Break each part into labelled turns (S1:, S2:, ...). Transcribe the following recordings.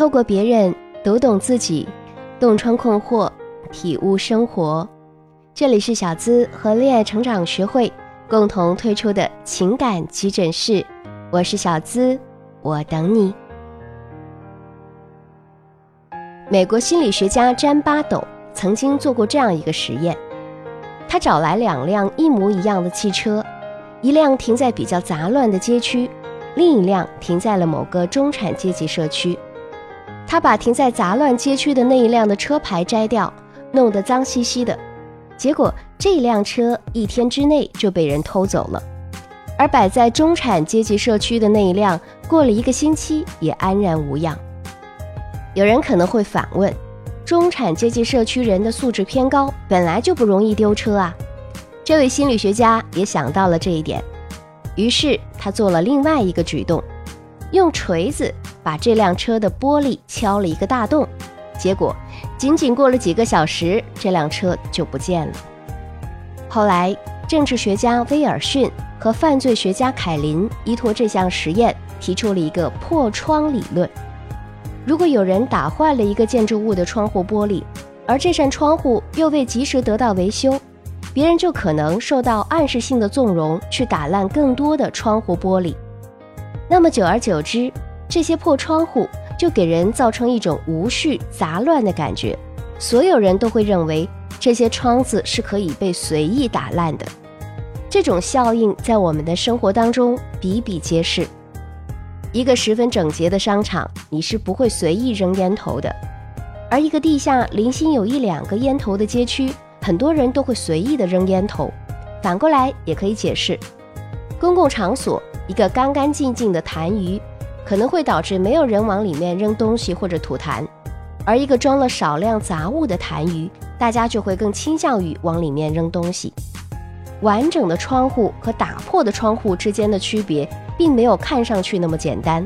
S1: 透过别人读懂自己，洞穿困惑，体悟生活。这里是小资和恋爱成长学会共同推出的情感急诊室，我是小资，我等你。美国心理学家詹巴斗曾经做过这样一个实验，他找来两辆一模一样的汽车，一辆停在比较杂乱的街区，另一辆停在了某个中产阶级社区。他把停在杂乱街区的那一辆的车牌摘掉，弄得脏兮兮的，结果这辆车一天之内就被人偷走了。而摆在中产阶级社区的那一辆，过了一个星期也安然无恙。有人可能会反问：中产阶级社区人的素质偏高，本来就不容易丢车啊？这位心理学家也想到了这一点，于是他做了另外一个举动，用锤子。把这辆车的玻璃敲了一个大洞，结果仅仅过了几个小时，这辆车就不见了。后来，政治学家威尔逊和犯罪学家凯林依托这项实验，提出了一个破窗理论：如果有人打坏了一个建筑物的窗户玻璃，而这扇窗户又未及时得到维修，别人就可能受到暗示性的纵容，去打烂更多的窗户玻璃。那么久而久之，这些破窗户就给人造成一种无序、杂乱的感觉，所有人都会认为这些窗子是可以被随意打烂的。这种效应在我们的生活当中比比皆是。一个十分整洁的商场，你是不会随意扔烟头的；而一个地下零星有一两个烟头的街区，很多人都会随意的扔烟头。反过来也可以解释，公共场所一个干干净净的痰盂。可能会导致没有人往里面扔东西或者吐痰，而一个装了少量杂物的痰盂，大家就会更倾向于往里面扔东西。完整的窗户和打破的窗户之间的区别，并没有看上去那么简单，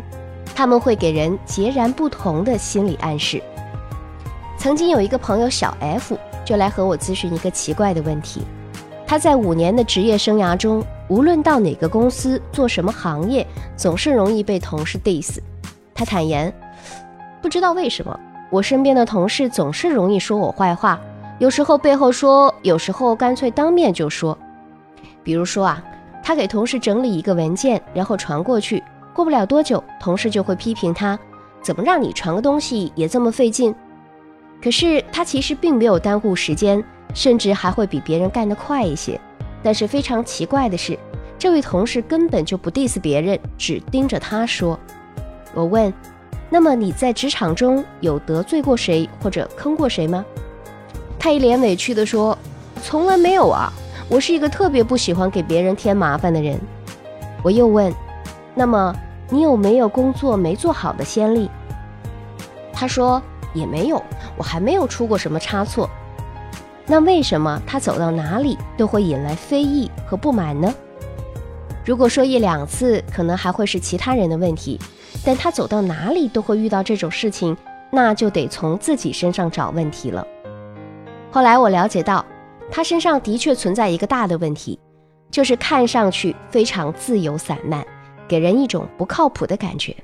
S1: 他们会给人截然不同的心理暗示。曾经有一个朋友小 F 就来和我咨询一个奇怪的问题，他在五年的职业生涯中。无论到哪个公司做什么行业，总是容易被同事 diss。他坦言，不知道为什么，我身边的同事总是容易说我坏话，有时候背后说，有时候干脆当面就说。比如说啊，他给同事整理一个文件，然后传过去，过不了多久，同事就会批评他，怎么让你传个东西也这么费劲？可是他其实并没有耽误时间，甚至还会比别人干得快一些。但是非常奇怪的是，这位同事根本就不 diss 别人，只盯着他说。我问：“那么你在职场中有得罪过谁或者坑过谁吗？”他一脸委屈地说：“从来没有啊，我是一个特别不喜欢给别人添麻烦的人。”我又问：“那么你有没有工作没做好的先例？”他说：“也没有，我还没有出过什么差错。”那为什么他走到哪里都会引来非议和不满呢？如果说一两次可能还会是其他人的问题，但他走到哪里都会遇到这种事情，那就得从自己身上找问题了。后来我了解到，他身上的确存在一个大的问题，就是看上去非常自由散漫，给人一种不靠谱的感觉。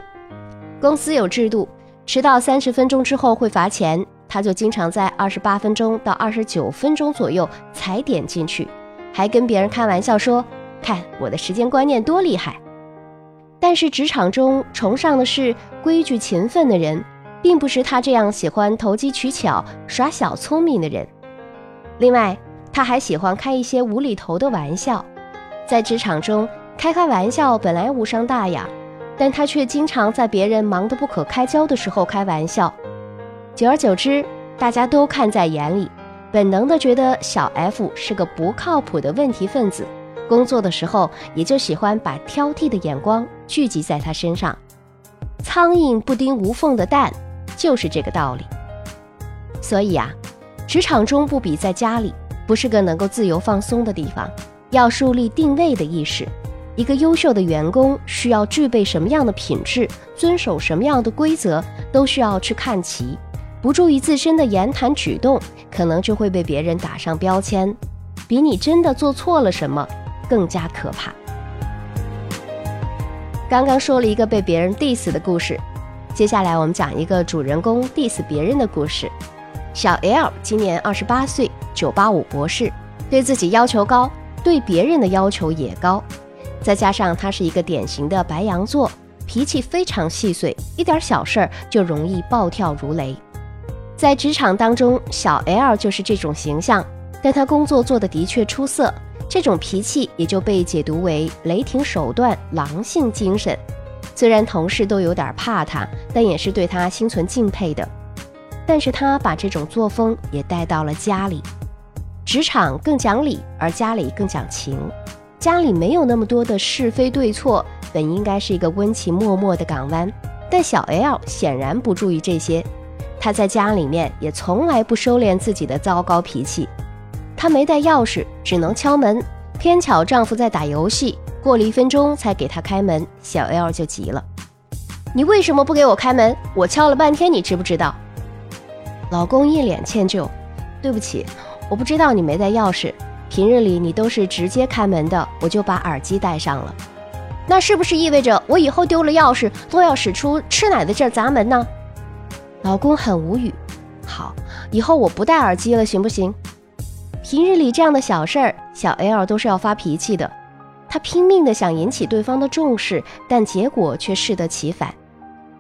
S1: 公司有制度，迟到三十分钟之后会罚钱。他就经常在二十八分钟到二十九分钟左右踩点进去，还跟别人开玩笑说：“看我的时间观念多厉害。”但是职场中崇尚的是规矩勤奋的人，并不是他这样喜欢投机取巧、耍小聪明的人。另外，他还喜欢开一些无厘头的玩笑，在职场中开开玩笑本来无伤大雅，但他却经常在别人忙得不可开交的时候开玩笑。久而久之，大家都看在眼里，本能的觉得小 F 是个不靠谱的问题分子，工作的时候也就喜欢把挑剔的眼光聚集在他身上。苍蝇不叮无缝的蛋，就是这个道理。所以啊，职场中不比在家里，不是个能够自由放松的地方，要树立定位的意识。一个优秀的员工需要具备什么样的品质，遵守什么样的规则，都需要去看齐。不注意自身的言谈举动，可能就会被别人打上标签，比你真的做错了什么更加可怕。刚刚说了一个被别人 diss 的故事，接下来我们讲一个主人公 diss 别人的故事。小 L 今年二十八岁，985博士，对自己要求高，对别人的要求也高。再加上他是一个典型的白羊座，脾气非常细碎，一点小事儿就容易暴跳如雷。在职场当中，小 L 就是这种形象，但他工作做得的确出色，这种脾气也就被解读为雷霆手段、狼性精神。虽然同事都有点怕他，但也是对他心存敬佩的。但是他把这种作风也带到了家里，职场更讲理，而家里更讲情。家里没有那么多的是非对错，本应该是一个温情脉脉的港湾。但小 L 显然不注意这些，他在家里面也从来不收敛自己的糟糕脾气。他没带钥匙，只能敲门，偏巧丈夫在打游戏，过了一分钟才给他开门，小 L 就急了：“你为什么不给我开门？我敲了半天，你知不知道？”老公一脸歉疚：“对不起，我不知道你没带钥匙。平日里你都是直接开门的，我就把耳机戴上了。那是不是意味着我以后丢了钥匙都要使出吃奶的劲砸门呢？”老公很无语：“好，以后我不戴耳机了，行不行？”平日里这样的小事儿，小 L 都是要发脾气的。她拼命的想引起对方的重视，但结果却适得其反。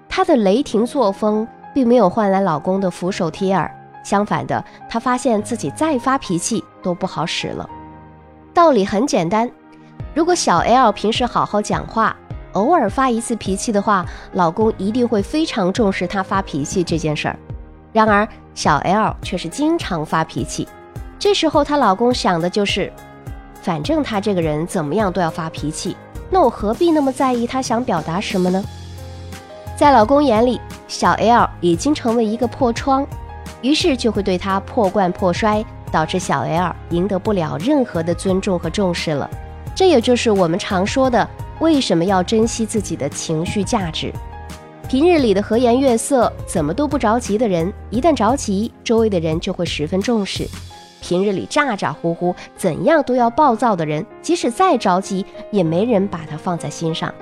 S1: 她的雷霆作风。并没有换来老公的俯首帖耳，相反的，她发现自己再发脾气都不好使了。道理很简单，如果小 L 平时好好讲话，偶尔发一次脾气的话，老公一定会非常重视她发脾气这件事儿。然而，小 L 却是经常发脾气，这时候她老公想的就是，反正她这个人怎么样都要发脾气，那我何必那么在意她想表达什么呢？在老公眼里。小 L 已经成为一个破窗，于是就会对他破罐破摔，导致小 L 赢得不了任何的尊重和重视了。这也就是我们常说的，为什么要珍惜自己的情绪价值。平日里的和颜悦色、怎么都不着急的人，一旦着急，周围的人就会十分重视；平日里咋咋呼呼、怎样都要暴躁的人，即使再着急，也没人把他放在心上。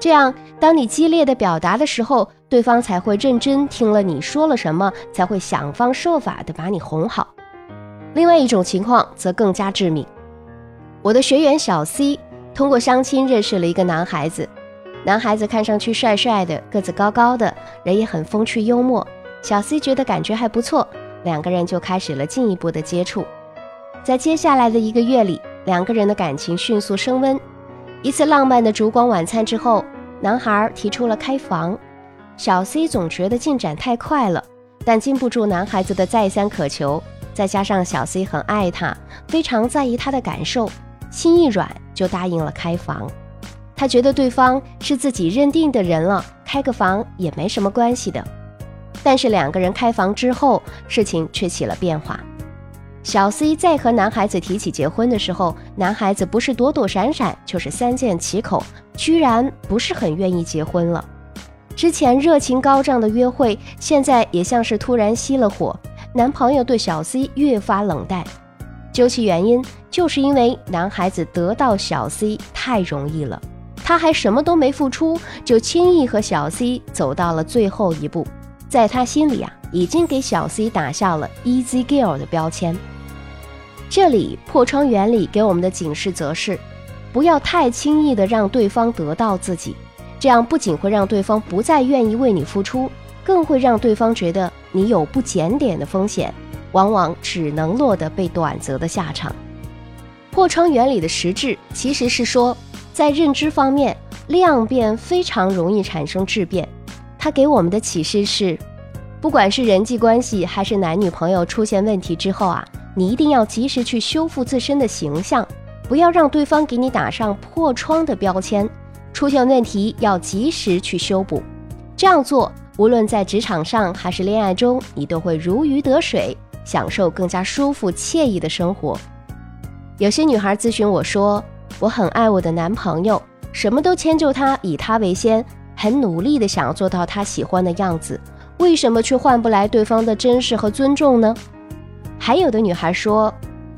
S1: 这样，当你激烈的表达的时候，对方才会认真听了你说了什么，才会想方设法的把你哄好。另外一种情况则更加致命。我的学员小 C 通过相亲认识了一个男孩子，男孩子看上去帅帅的，个子高高的，人也很风趣幽默。小 C 觉得感觉还不错，两个人就开始了进一步的接触。在接下来的一个月里，两个人的感情迅速升温。一次浪漫的烛光晚餐之后。男孩提出了开房，小 C 总觉得进展太快了，但禁不住男孩子的再三渴求，再加上小 C 很爱他，非常在意他的感受，心一软就答应了开房。他觉得对方是自己认定的人了，开个房也没什么关系的。但是两个人开房之后，事情却起了变化。小 C 在和男孩子提起结婚的时候，男孩子不是躲躲闪闪，就是三缄其口，居然不是很愿意结婚了。之前热情高涨的约会，现在也像是突然熄了火，男朋友对小 C 越发冷淡。究其原因，就是因为男孩子得到小 C 太容易了，他还什么都没付出，就轻易和小 C 走到了最后一步，在他心里啊，已经给小 C 打下了 Easy Girl 的标签。这里破窗原理给我们的警示则是，不要太轻易的让对方得到自己，这样不仅会让对方不再愿意为你付出，更会让对方觉得你有不检点的风险，往往只能落得被短择的下场。破窗原理的实质其实是说，在认知方面，量变非常容易产生质变。它给我们的启示是，不管是人际关系还是男女朋友出现问题之后啊。你一定要及时去修复自身的形象，不要让对方给你打上破窗的标签。出现问题要及时去修补，这样做无论在职场上还是恋爱中，你都会如鱼得水，享受更加舒服惬意的生活。有些女孩咨询我说：“我很爱我的男朋友，什么都迁就他，以他为先，很努力的想要做到他喜欢的样子，为什么却换不来对方的珍视和尊重呢？”还有的女孩说：“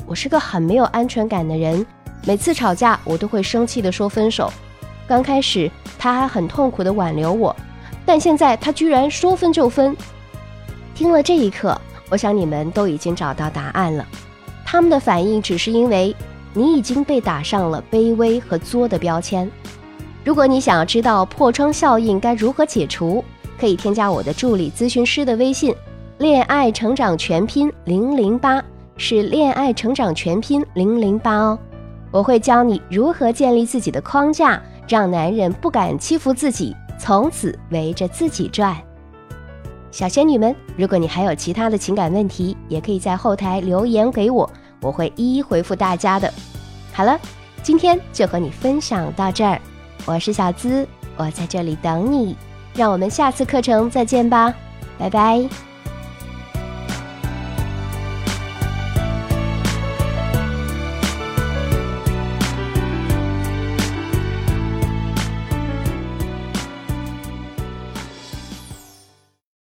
S1: 我是个很没有安全感的人，每次吵架我都会生气的说分手。刚开始他还很痛苦的挽留我，但现在他居然说分就分。听了这一刻，我想你们都已经找到答案了。他们的反应只是因为你已经被打上了卑微和作的标签。如果你想要知道破窗效应该如何解除，可以添加我的助理咨询师的微信“恋爱成长全拼零零八”，是“恋爱成长全拼零零八”哦。我会教你如何建立自己的框架，让男人不敢欺负自己，从此围着自己转。小仙女们，如果你还有其他的情感问题，也可以在后台留言给我，我会一一回复大家的。好了，今天就和你分享到这儿，我是小资，我在这里等你，让我们下次课程再见吧，拜拜。